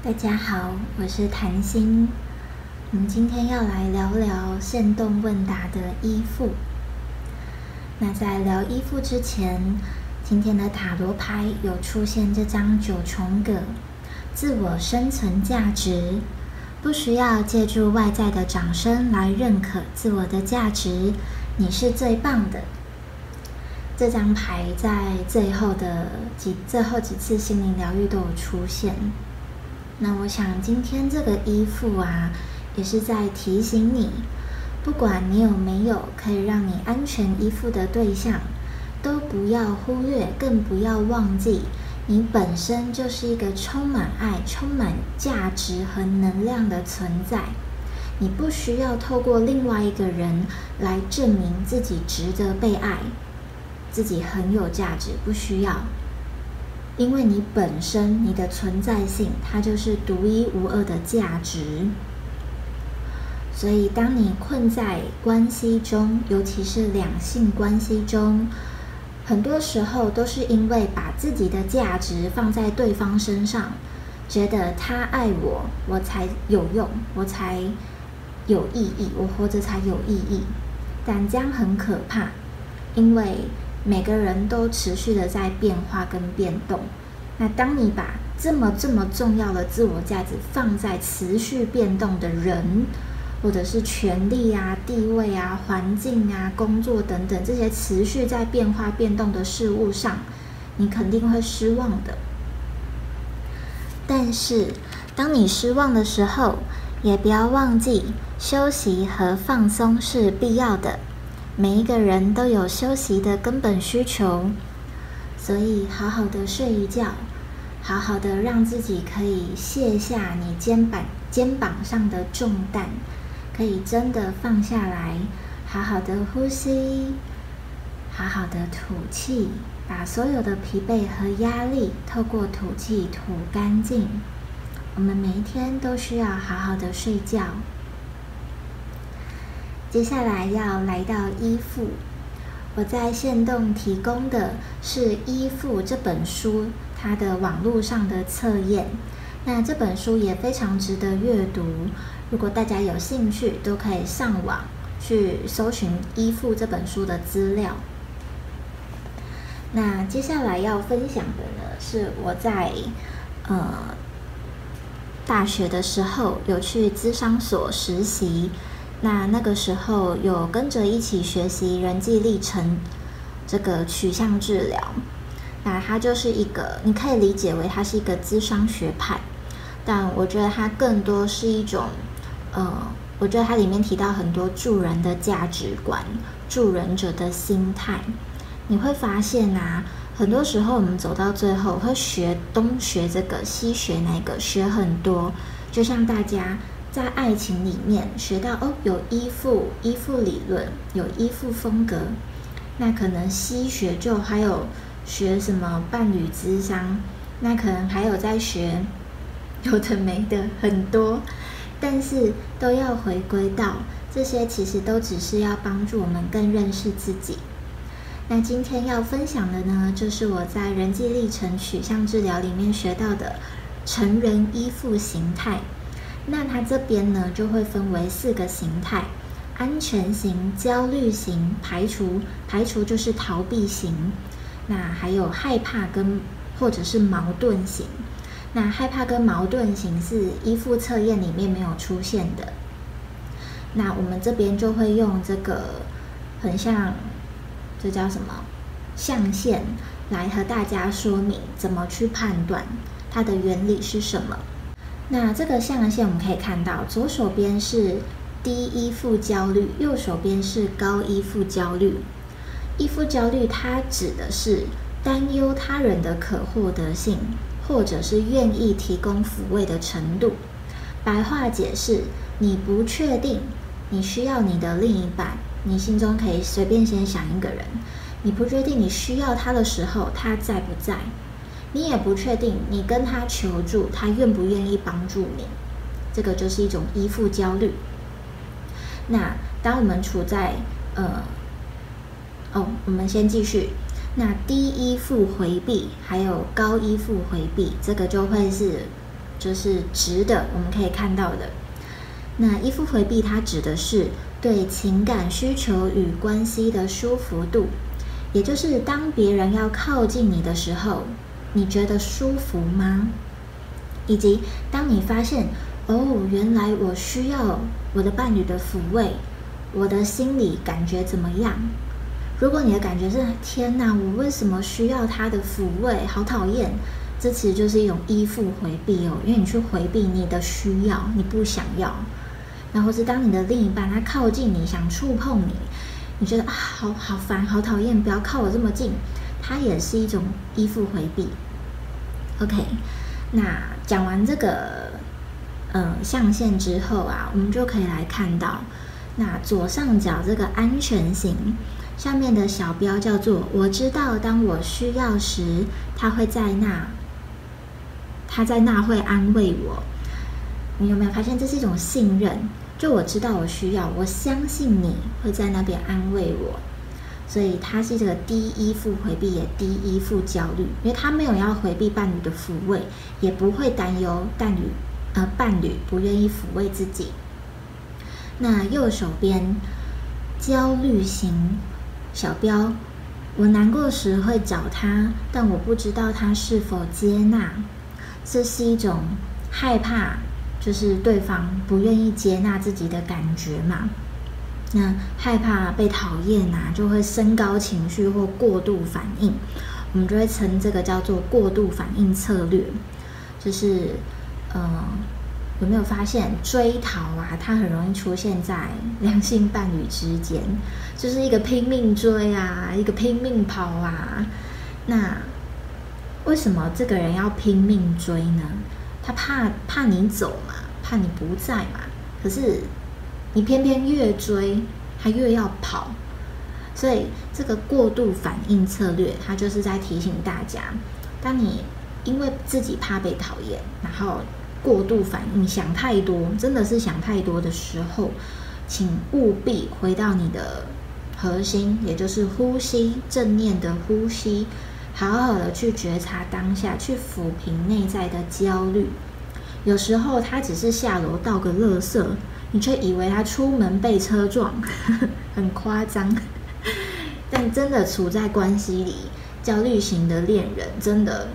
大家好，我是谭心。我们今天要来聊聊限动问答的依附。那在聊依附之前，今天的塔罗牌有出现这张九重葛，自我生存价值，不需要借助外在的掌声来认可自我的价值，你是最棒的。这张牌在最后的几最后几次心灵疗愈都有出现。那我想今天这个依附啊，也是在提醒你，不管你有没有可以让你安全依附的对象，都不要忽略，更不要忘记，你本身就是一个充满爱、充满价值和能量的存在。你不需要透过另外一个人来证明自己值得被爱。自己很有价值，不需要，因为你本身你的存在性，它就是独一无二的价值。所以，当你困在关系中，尤其是两性关系中，很多时候都是因为把自己的价值放在对方身上，觉得他爱我，我才有用，我才有意义，我活着才有意义。但这样很可怕，因为。每个人都持续的在变化跟变动，那当你把这么这么重要的自我价值放在持续变动的人，或者是权力啊、地位啊、环境啊、工作等等这些持续在变化变动的事物上，你肯定会失望的。但是，当你失望的时候，也不要忘记休息和放松是必要的。每一个人都有休息的根本需求，所以好好的睡一觉，好好的让自己可以卸下你肩膀肩膀上的重担，可以真的放下来，好好的呼吸，好好的吐气，把所有的疲惫和压力透过吐气吐干净。我们每一天都需要好好的睡觉。接下来要来到依附，我在线动提供的是《依附》这本书，它的网络上的测验。那这本书也非常值得阅读，如果大家有兴趣，都可以上网去搜寻《依附》这本书的资料。那接下来要分享的呢，是我在呃大学的时候有去资商所实习。那那个时候有跟着一起学习人际历程这个取向治疗，那它就是一个你可以理解为它是一个资商学派，但我觉得它更多是一种，呃，我觉得它里面提到很多助人的价值观、助人者的心态。你会发现啊，很多时候我们走到最后会学东学这个西学那个，学很多，就像大家。在爱情里面学到哦，有依附依附理论，有依附风格。那可能西学就还有学什么伴侣智商，那可能还有在学有的没的很多，但是都要回归到这些，其实都只是要帮助我们更认识自己。那今天要分享的呢，就是我在人际历程取向治疗里面学到的成人依附形态。那它这边呢，就会分为四个形态：安全型、焦虑型、排除排除就是逃避型，那还有害怕跟或者是矛盾型。那害怕跟矛盾型是依附测验里面没有出现的。那我们这边就会用这个很像，这叫什么象限来和大家说明怎么去判断它的原理是什么。那这个象限我们可以看到，左手边是低依附焦虑，右手边是高依附焦虑。依附焦虑它指的是担忧他人的可获得性，或者是愿意提供抚慰的程度。白话解释：你不确定你需要你的另一半，你心中可以随便先想一个人，你不确定你需要他的时候，他在不在？你也不确定，你跟他求助，他愿不愿意帮助你？这个就是一种依附焦虑。那当我们处在呃，哦，我们先继续。那低依附回避，还有高依附回避，这个就会是就是直的，我们可以看到的。那依附回避，它指的是对情感需求与关系的舒服度，也就是当别人要靠近你的时候，你觉得舒服吗？以及当你发现，哦，原来我需要我的伴侣的抚慰，我的心里感觉怎么样？如果你的感觉是天哪，我为什么需要他的抚慰？好讨厌！这其实就是一种依附回避哦，因为你去回避你的需要，你不想要。然后是当你的另一半他靠近你，想触碰你，你觉得啊，好好烦，好讨厌，不要靠我这么近，它也是一种依附回避。OK，那讲完这个呃象限之后啊，我们就可以来看到，那左上角这个安全型下面的小标叫做“我知道当我需要时，他会在那，他在那会安慰我。”你有没有发现这是一种信任？就我知道我需要，我相信你会在那边安慰我，所以他是这个低依附回避，也低依附焦虑，因为他没有要回避伴侣的抚慰，也不会担忧伴侣呃伴侣不愿意抚慰自己。那右手边焦虑型小标，我难过时会找他，但我不知道他是否接纳，这是一种害怕。就是对方不愿意接纳自己的感觉嘛，那害怕被讨厌呐，就会升高情绪或过度反应，我们就会称这个叫做过度反应策略。就是，呃，有没有发现追逃啊？它很容易出现在两性伴侣之间，就是一个拼命追啊，一个拼命跑啊。那为什么这个人要拼命追呢？他怕怕你走嘛，怕你不在嘛。可是你偏偏越追，他越要跑。所以这个过度反应策略，它就是在提醒大家：当你因为自己怕被讨厌，然后过度反应、想太多，真的是想太多的时候，请务必回到你的核心，也就是呼吸，正念的呼吸。好好的去觉察当下，去抚平内在的焦虑。有时候他只是下楼倒个垃圾，你却以为他出门被车撞，很夸张。但真的处在关系里，焦虑型的恋人真的，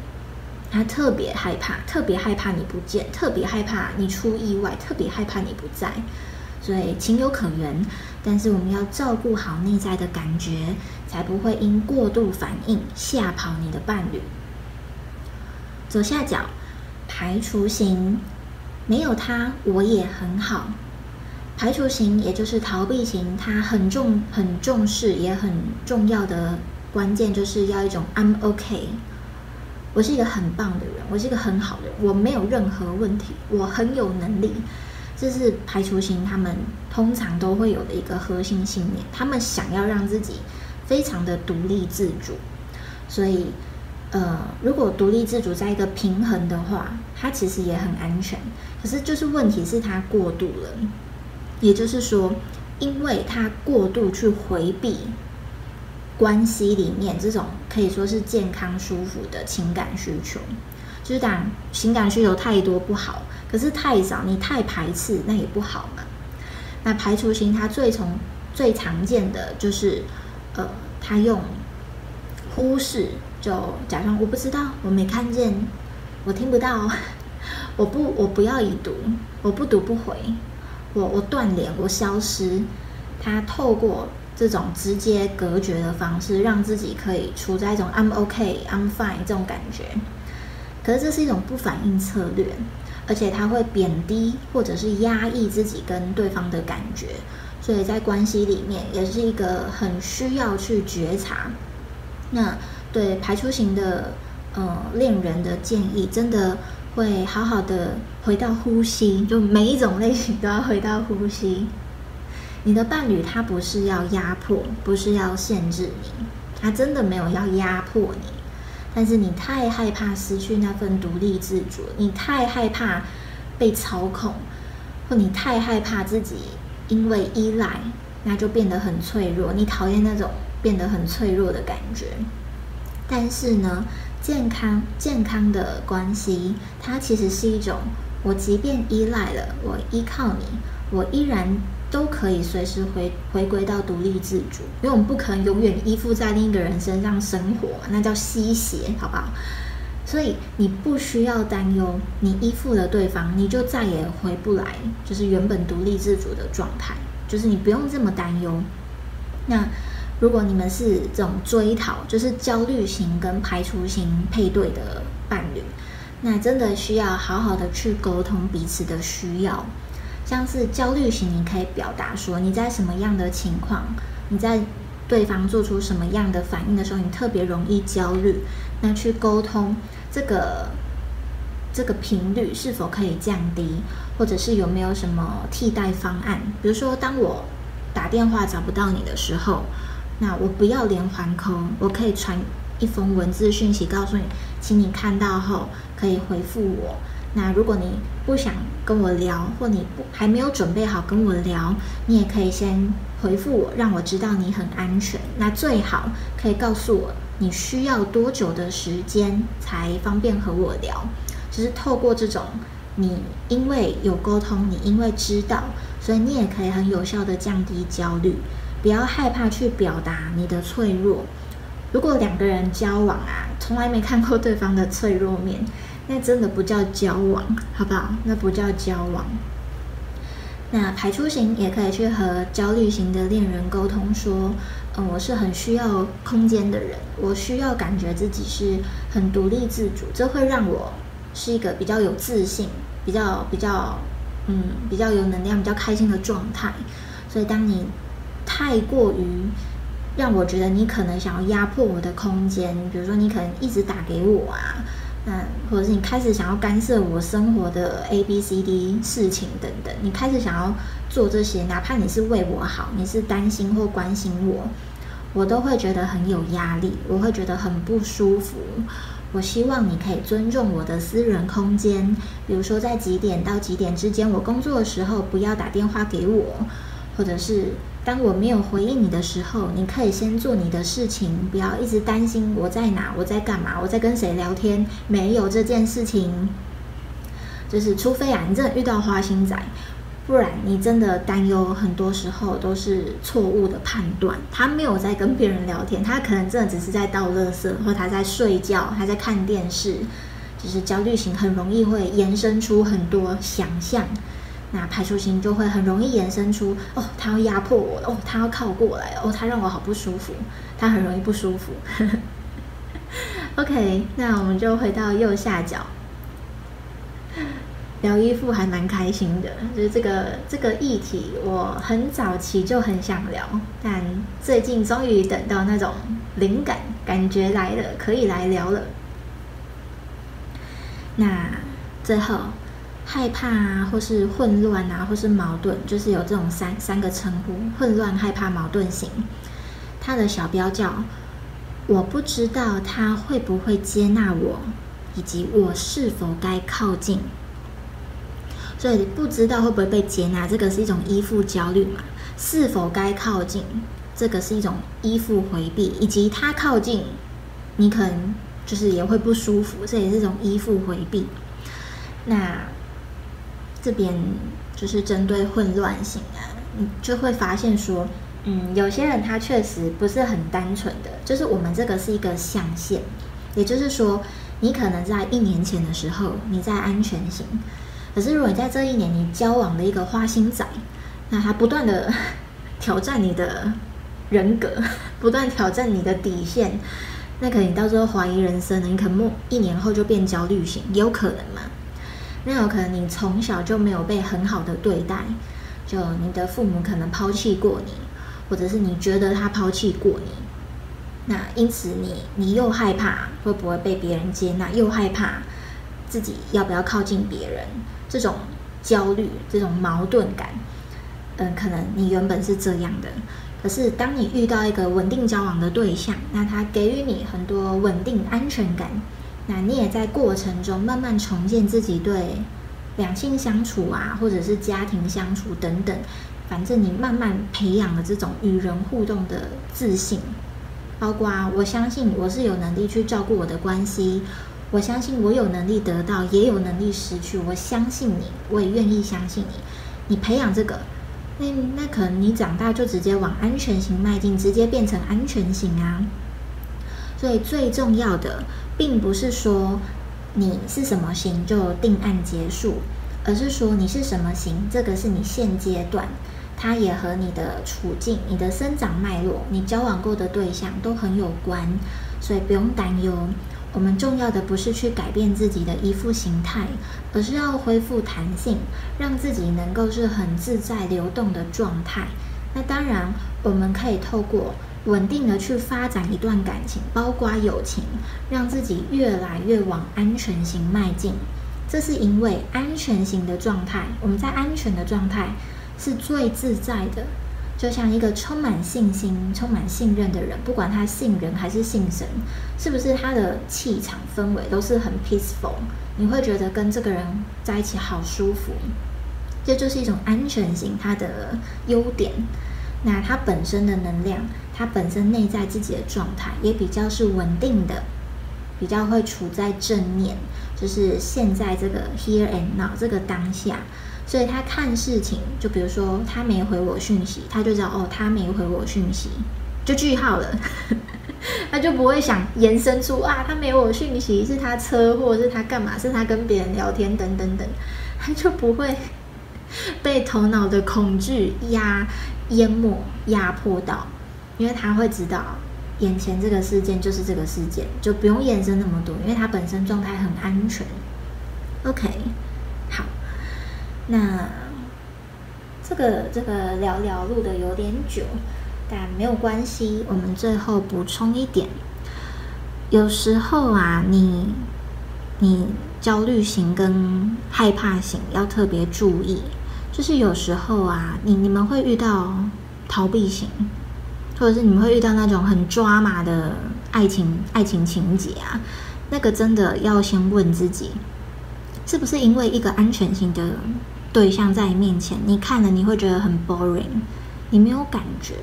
他特别害怕，特别害怕你不见，特别害怕你出意外，特别害怕你不在。所以情有可原，但是我们要照顾好内在的感觉，才不会因过度反应吓跑你的伴侣。左下角排除型，没有他我也很好。排除型也就是逃避型，他很重很重视也很重要的关键就是要一种 I'm OK，我是一个很棒的人，我是一个很好的人，我没有任何问题，我很有能力。这是排除型，他们通常都会有的一个核心信念。他们想要让自己非常的独立自主，所以，呃，如果独立自主在一个平衡的话，它其实也很安全。可是，就是问题是它过度了，也就是说，因为他过度去回避关系里面这种可以说是健康舒服的情感需求。就是当情感需求太多不好，可是太少，你太排斥那也不好嘛。那排除型他最从最常见的就是，呃，他用忽视，就假装我不知道，我没看见，我听不到，我不我不要已读，我不读不回，我我断联，我消失。他透过这种直接隔绝的方式，让自己可以处在一种 I'm OK, I'm fine 这种感觉。可是这是一种不反应策略，而且他会贬低或者是压抑自己跟对方的感觉，所以在关系里面也是一个很需要去觉察。那对排除型的呃恋人的建议，真的会好好的回到呼吸，就每一种类型都要回到呼吸。你的伴侣他不是要压迫，不是要限制你，他真的没有要压迫你。但是你太害怕失去那份独立自主，你太害怕被操控，或你太害怕自己因为依赖，那就变得很脆弱。你讨厌那种变得很脆弱的感觉。但是呢，健康健康的关系，它其实是一种，我即便依赖了，我依靠你，我依然都可以随时回回归到独立自主，因为我们不可能永远依附在另一个人身上生活，那叫吸血，好不好？所以你不需要担忧，你依附了对方，你就再也回不来，就是原本独立自主的状态，就是你不用这么担忧。那如果你们是这种追讨，就是焦虑型跟排除型配对的伴侣，那真的需要好好的去沟通彼此的需要。像是焦虑型，你可以表达说你在什么样的情况，你在对方做出什么样的反应的时候，你特别容易焦虑，那去沟通。这个这个频率是否可以降低，或者是有没有什么替代方案？比如说，当我打电话找不到你的时候，那我不要连环扣，我可以传一封文字讯息告诉你，请你看到后可以回复我。那如果你不想跟我聊，或你不还没有准备好跟我聊，你也可以先回复我，让我知道你很安全。那最好可以告诉我。你需要多久的时间才方便和我聊？就是透过这种，你因为有沟通，你因为知道，所以你也可以很有效的降低焦虑，不要害怕去表达你的脆弱。如果两个人交往啊，从来没看过对方的脆弱面，那真的不叫交往，好不好？那不叫交往。那排除型也可以去和焦虑型的恋人沟通说，嗯，我是很需要空间的人，我需要感觉自己是很独立自主，这会让我是一个比较有自信、比较比较嗯比较有能量、比较开心的状态。所以，当你太过于让我觉得你可能想要压迫我的空间，比如说你可能一直打给我啊。嗯或者是你开始想要干涉我生活的 A B C D 事情等等，你开始想要做这些，哪怕你是为我好，你是担心或关心我，我都会觉得很有压力，我会觉得很不舒服。我希望你可以尊重我的私人空间，比如说在几点到几点之间，我工作的时候不要打电话给我，或者是。当我没有回应你的时候，你可以先做你的事情，不要一直担心我在哪，我在干嘛，我在跟谁聊天。没有这件事情，就是除非啊，你真的遇到花心仔，不然你真的担忧，很多时候都是错误的判断。他没有在跟别人聊天，他可能真的只是在倒垃圾，或他在睡觉，他在看电视。就是焦虑型很容易会延伸出很多想象。那排除型就会很容易延伸出哦，他要压迫我哦，他要靠过来哦，他让我好不舒服，他很容易不舒服。OK，那我们就回到右下角，聊衣服还蛮开心的，就是这个这个议题，我很早期就很想聊，但最近终于等到那种灵感感觉来了，可以来聊了。那最后。害怕啊，或是混乱啊，或是矛盾，就是有这种三三个称呼：混乱、害怕、矛盾型。他的小标叫“我不知道他会不会接纳我，以及我是否该靠近”。所以不知道会不会被接纳，这个是一种依附焦虑嘛？是否该靠近，这个是一种依附回避，以及他靠近，你可能就是也会不舒服，这也是一种依附回避。那。这边就是针对混乱型啊，你就会发现说，嗯，有些人他确实不是很单纯的，就是我们这个是一个象限，也就是说，你可能在一年前的时候你在安全型，可是如果你在这一年你交往的一个花心仔，那他不断的 挑战你的人格，不断挑战你的底线，那可能你到时候怀疑人生了，你可能一年后就变焦虑型，有可能吗？那有可能你从小就没有被很好的对待，就你的父母可能抛弃过你，或者是你觉得他抛弃过你，那因此你你又害怕会不会被别人接纳，又害怕自己要不要靠近别人，这种焦虑、这种矛盾感，嗯，可能你原本是这样的，可是当你遇到一个稳定交往的对象，那他给予你很多稳定安全感。那你也在过程中慢慢重建自己对两性相处啊，或者是家庭相处等等，反正你慢慢培养了这种与人互动的自信。包括啊我相信我是有能力去照顾我的关系，我相信我有能力得到，也有能力失去。我相信你，我也愿意相信你。你培养这个，那那可能你长大就直接往安全型迈进，直接变成安全型啊。所以最重要的，并不是说你是什么型就定案结束，而是说你是什么型，这个是你现阶段。它也和你的处境、你的生长脉络、你交往过的对象都很有关，所以不用担忧。我们重要的不是去改变自己的依附形态，而是要恢复弹性，让自己能够是很自在流动的状态。那当然，我们可以透过稳定的去发展一段感情，包括友情，让自己越来越往安全型迈进。这是因为安全型的状态，我们在安全的状态。是最自在的，就像一个充满信心、充满信任的人，不管他信人还是信神，是不是他的气场氛围都是很 peaceful？你会觉得跟这个人在一起好舒服，这就是一种安全型它的优点。那它本身的能量，它本身内在自己的状态也比较是稳定的，比较会处在正面，就是现在这个 here and now 这个当下。所以他看事情，就比如说他没回我讯息，他就知道哦，他没回我讯息，就句号了。他就不会想延伸出啊，他没我讯息，是他车祸，是他干嘛，是他跟别人聊天等等等，他就不会 被头脑的恐惧压淹没、压迫到，因为他会知道眼前这个事件就是这个事件，就不用延伸那么多，因为他本身状态很安全。OK 好。那这个这个聊聊录的有点久，但没有关系。我们最后补充一点，有时候啊，你你焦虑型跟害怕型要特别注意，就是有时候啊，你你们会遇到逃避型，或者是你们会遇到那种很抓马的爱情爱情情节啊，那个真的要先问自己，是不是因为一个安全性的。对象在你面前，你看了你会觉得很 boring，你没有感觉，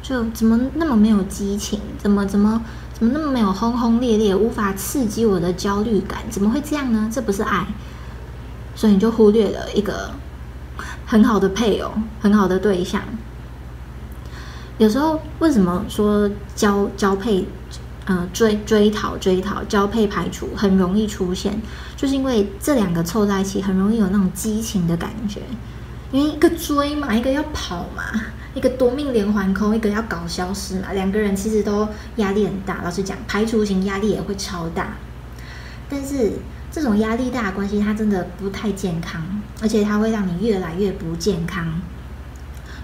就怎么那么没有激情，怎么怎么怎么那么没有轰轰烈烈，无法刺激我的焦虑感，怎么会这样呢？这不是爱，所以你就忽略了一个很好的配偶，很好的对象。有时候为什么说交交配？呃，追追讨追讨交配排除很容易出现，就是因为这两个凑在一起，很容易有那种激情的感觉。因为一个追嘛，一个要跑嘛，一个夺命连环扣，一个要搞消失嘛，两个人其实都压力很大。老实讲，排除型压力也会超大。但是这种压力大的关系，它真的不太健康，而且它会让你越来越不健康。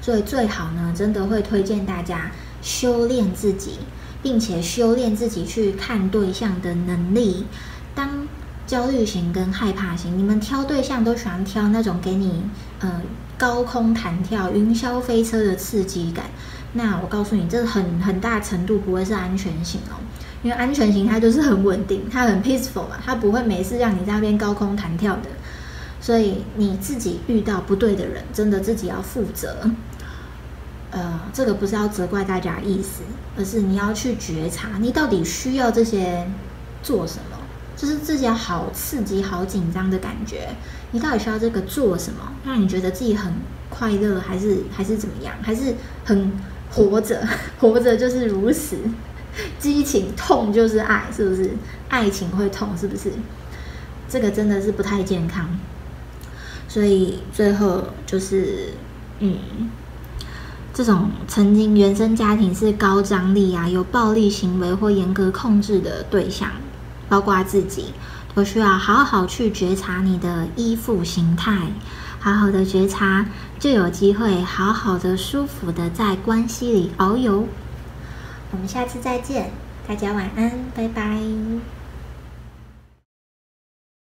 所以最好呢，真的会推荐大家修炼自己。并且修炼自己去看对象的能力。当焦虑型跟害怕型，你们挑对象都喜欢挑那种给你呃高空弹跳、云霄飞车的刺激感。那我告诉你，这很很大程度不会是安全型哦，因为安全型它就是很稳定，它很 peaceful 嘛，它不会每次让你在那边高空弹跳的。所以你自己遇到不对的人，真的自己要负责。呃，这个不是要责怪大家意思，而是你要去觉察，你到底需要这些做什么？就是自己好刺激、好紧张的感觉，你到底需要这个做什么？让你觉得自己很快乐，还是还是怎么样？还是很活着？活着就是如此，激情痛就是爱，是不是？爱情会痛，是不是？这个真的是不太健康。所以最后就是，嗯。这种曾经原生家庭是高张力啊，有暴力行为或严格控制的对象，包括自己，都需要好好去觉察你的依附形态，好好的觉察，就有机会好好的、舒服的在关系里遨游。我们下次再见，大家晚安，拜拜。